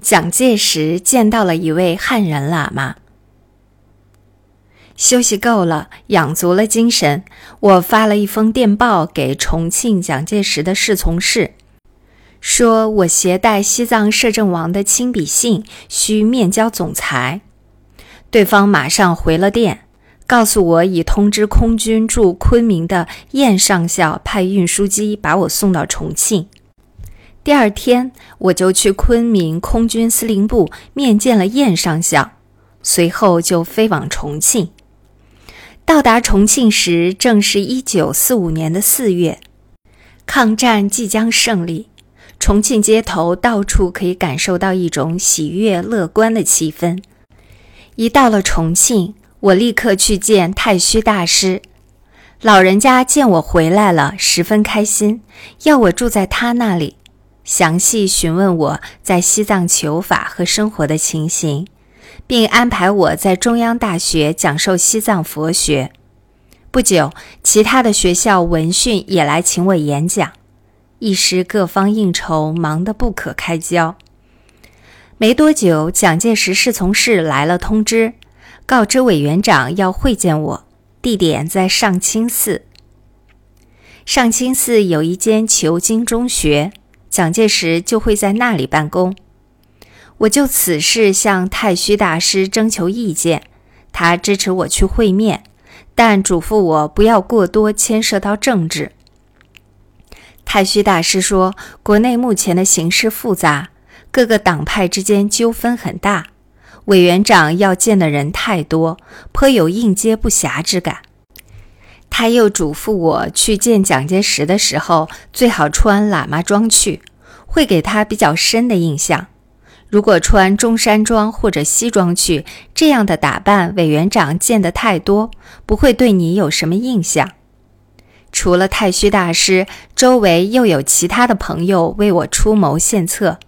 蒋介石见到了一位汉人喇嘛。休息够了，养足了精神，我发了一封电报给重庆蒋介石的侍从室，说我携带西藏摄政王的亲笔信，需面交总裁。对方马上回了电，告诉我已通知空军驻昆明的燕上校派运输机把我送到重庆。第二天，我就去昆明空军司令部面见了燕上校，随后就飞往重庆。到达重庆时，正是一九四五年的四月，抗战即将胜利，重庆街头到处可以感受到一种喜悦乐观的气氛。一到了重庆，我立刻去见太虚大师，老人家见我回来了，十分开心，要我住在他那里。详细询问我在西藏求法和生活的情形，并安排我在中央大学讲授西藏佛学。不久，其他的学校闻讯也来请我演讲，一时各方应酬，忙得不可开交。没多久，蒋介石侍从室来了通知，告知委员长要会见我，地点在上清寺。上清寺有一间求经中学。蒋介石就会在那里办公。我就此事向太虚大师征求意见，他支持我去会面，但嘱咐我不要过多牵涉到政治。太虚大师说，国内目前的形势复杂，各个党派之间纠纷很大，委员长要见的人太多，颇有应接不暇之感。他又嘱咐我去见蒋介石的时候，最好穿喇嘛装去，会给他比较深的印象。如果穿中山装或者西装去，这样的打扮，委员长见得太多，不会对你有什么印象。除了太虚大师，周围又有其他的朋友为我出谋献策。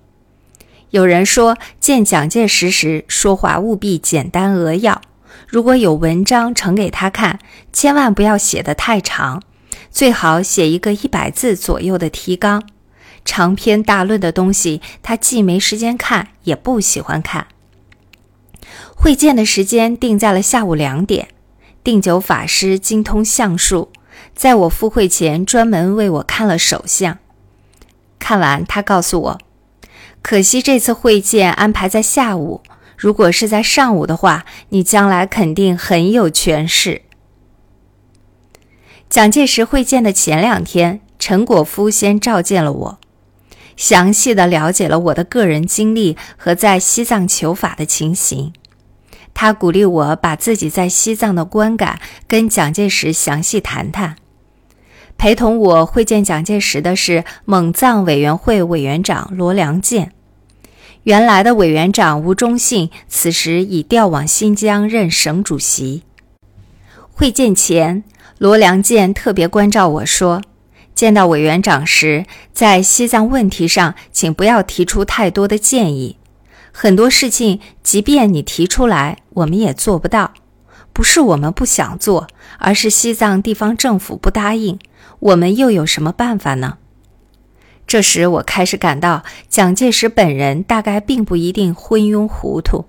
有人说，见蒋介石时说话务必简单扼要。如果有文章呈给他看，千万不要写得太长，最好写一个一百字左右的提纲。长篇大论的东西，他既没时间看，也不喜欢看。会见的时间定在了下午两点。定酒法师精通相术，在我赴会前专门为我看了手相。看完，他告诉我，可惜这次会见安排在下午。如果是在上午的话，你将来肯定很有权势。蒋介石会见的前两天，陈果夫先召见了我，详细的了解了我的个人经历和在西藏求法的情形。他鼓励我把自己在西藏的观感跟蒋介石详细谈谈。陪同我会见蒋介石的是蒙藏委员会委员长罗良健。原来的委员长吴忠信此时已调往新疆任省主席。会见前，罗良健特别关照我说：“见到委员长时，在西藏问题上，请不要提出太多的建议。很多事情，即便你提出来，我们也做不到。不是我们不想做，而是西藏地方政府不答应。我们又有什么办法呢？”这时，我开始感到蒋介石本人大概并不一定昏庸糊涂，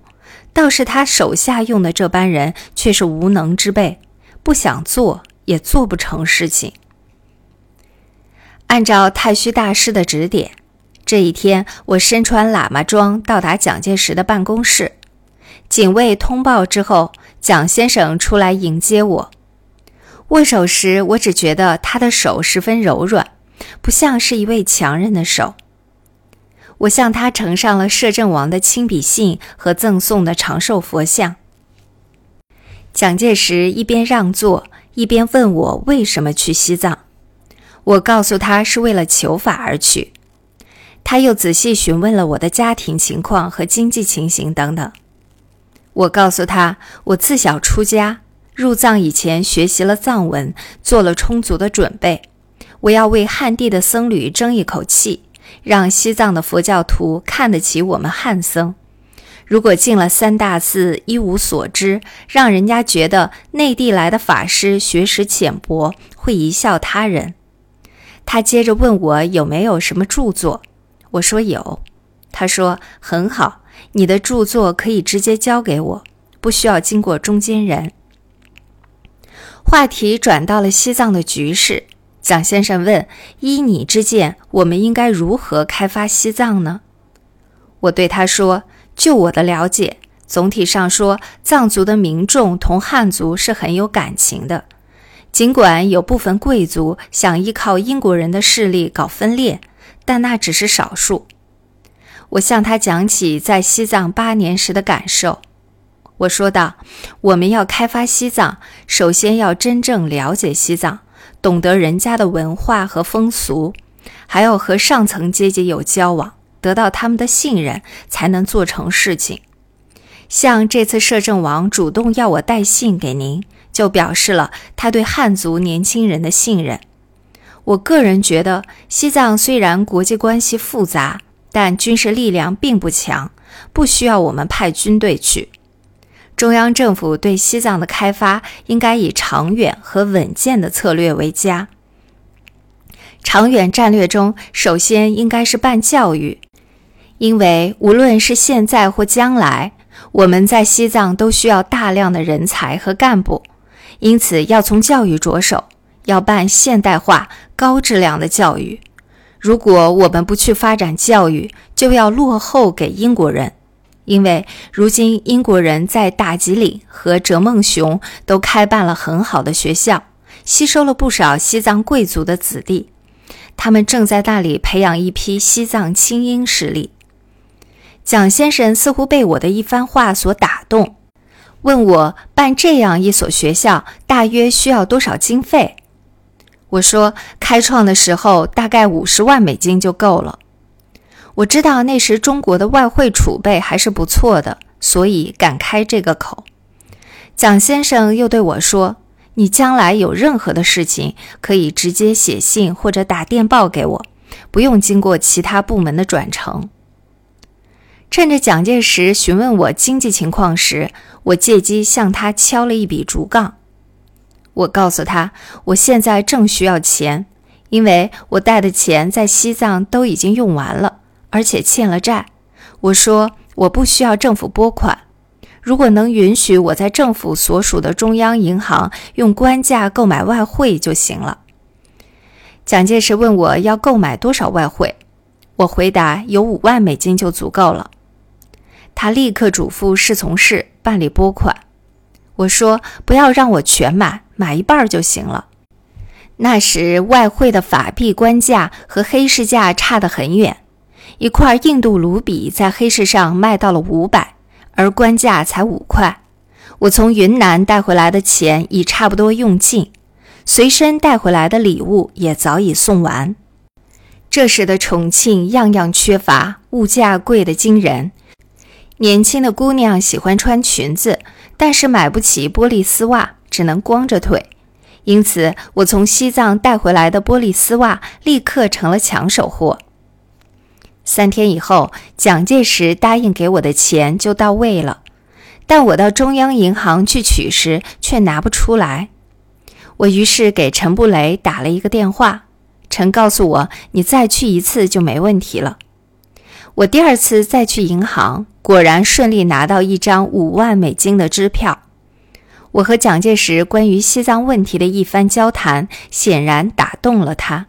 倒是他手下用的这班人却是无能之辈，不想做也做不成事情。按照太虚大师的指点，这一天我身穿喇嘛装到达蒋介石的办公室，警卫通报之后，蒋先生出来迎接我。握手时，我只觉得他的手十分柔软。不像是一位强人的手。我向他呈上了摄政王的亲笔信和赠送的长寿佛像。蒋介石一边让座，一边问我为什么去西藏。我告诉他是为了求法而去。他又仔细询问了我的家庭情况和经济情形等等。我告诉他，我自小出家，入藏以前学习了藏文，做了充足的准备。我要为汉地的僧侣争一口气，让西藏的佛教徒看得起我们汉僧。如果进了三大寺一无所知，让人家觉得内地来的法师学识浅薄，会贻笑他人。他接着问我有没有什么著作，我说有。他说：“很好，你的著作可以直接交给我，不需要经过中间人。”话题转到了西藏的局势。蒋先生问：“依你之见，我们应该如何开发西藏呢？”我对他说：“就我的了解，总体上说，藏族的民众同汉族是很有感情的。尽管有部分贵族想依靠英国人的势力搞分裂，但那只是少数。”我向他讲起在西藏八年时的感受。我说道：“我们要开发西藏，首先要真正了解西藏，懂得人家的文化和风俗，还要和上层阶级有交往，得到他们的信任，才能做成事情。像这次摄政王主动要我带信给您，就表示了他对汉族年轻人的信任。我个人觉得，西藏虽然国际关系复杂。”但军事力量并不强，不需要我们派军队去。中央政府对西藏的开发应该以长远和稳健的策略为佳。长远战略中，首先应该是办教育，因为无论是现在或将来，我们在西藏都需要大量的人才和干部，因此要从教育着手，要办现代化、高质量的教育。如果我们不去发展教育，就要落后给英国人，因为如今英国人在大吉岭和哲孟雄都开办了很好的学校，吸收了不少西藏贵族的子弟，他们正在那里培养一批西藏精英势力。蒋先生似乎被我的一番话所打动，问我办这样一所学校大约需要多少经费。我说，开创的时候大概五十万美金就够了。我知道那时中国的外汇储备还是不错的，所以敢开这个口。蒋先生又对我说：“你将来有任何的事情，可以直接写信或者打电报给我，不用经过其他部门的转呈。”趁着蒋介石询问我经济情况时，我借机向他敲了一笔竹杠。我告诉他，我现在正需要钱，因为我带的钱在西藏都已经用完了，而且欠了债。我说我不需要政府拨款，如果能允许我在政府所属的中央银行用官价购买外汇就行了。蒋介石问我要购买多少外汇，我回答有五万美金就足够了。他立刻嘱咐侍从室办理拨款。我说不要让我全买。买一半就行了。那时外汇的法币官价和黑市价差得很远，一块印度卢比在黑市上卖到了五百，而官价才五块。我从云南带回来的钱已差不多用尽，随身带回来的礼物也早已送完。这时的重庆样样缺乏，物价贵得惊人。年轻的姑娘喜欢穿裙子，但是买不起玻璃丝袜。只能光着腿，因此我从西藏带回来的玻璃丝袜立刻成了抢手货。三天以后，蒋介石答应给我的钱就到位了，但我到中央银行去取时却拿不出来。我于是给陈布雷打了一个电话，陈告诉我：“你再去一次就没问题了。”我第二次再去银行，果然顺利拿到一张五万美金的支票。我和蒋介石关于西藏问题的一番交谈，显然打动了他。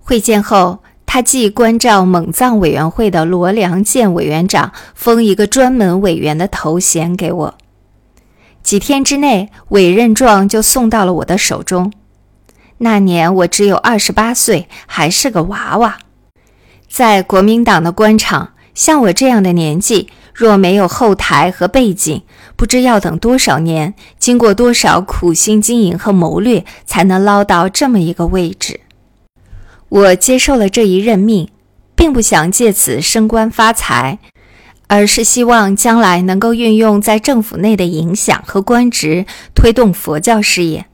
会见后，他既关照蒙藏委员会的罗良健委员长，封一个专门委员的头衔给我。几天之内，委任状就送到了我的手中。那年我只有二十八岁，还是个娃娃。在国民党的官场，像我这样的年纪。若没有后台和背景，不知要等多少年，经过多少苦心经营和谋略，才能捞到这么一个位置。我接受了这一任命，并不想借此升官发财，而是希望将来能够运用在政府内的影响和官职，推动佛教事业。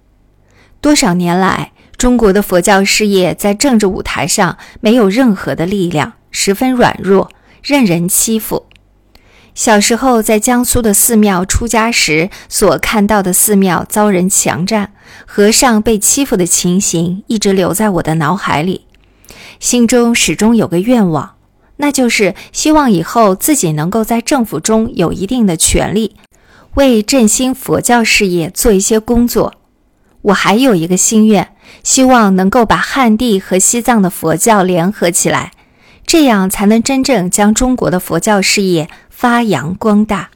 多少年来，中国的佛教事业在政治舞台上没有任何的力量，十分软弱，任人欺负。小时候在江苏的寺庙出家时所看到的寺庙遭人强占、和尚被欺负的情形，一直留在我的脑海里，心中始终有个愿望，那就是希望以后自己能够在政府中有一定的权利，为振兴佛教事业做一些工作。我还有一个心愿，希望能够把汉地和西藏的佛教联合起来，这样才能真正将中国的佛教事业发扬光大。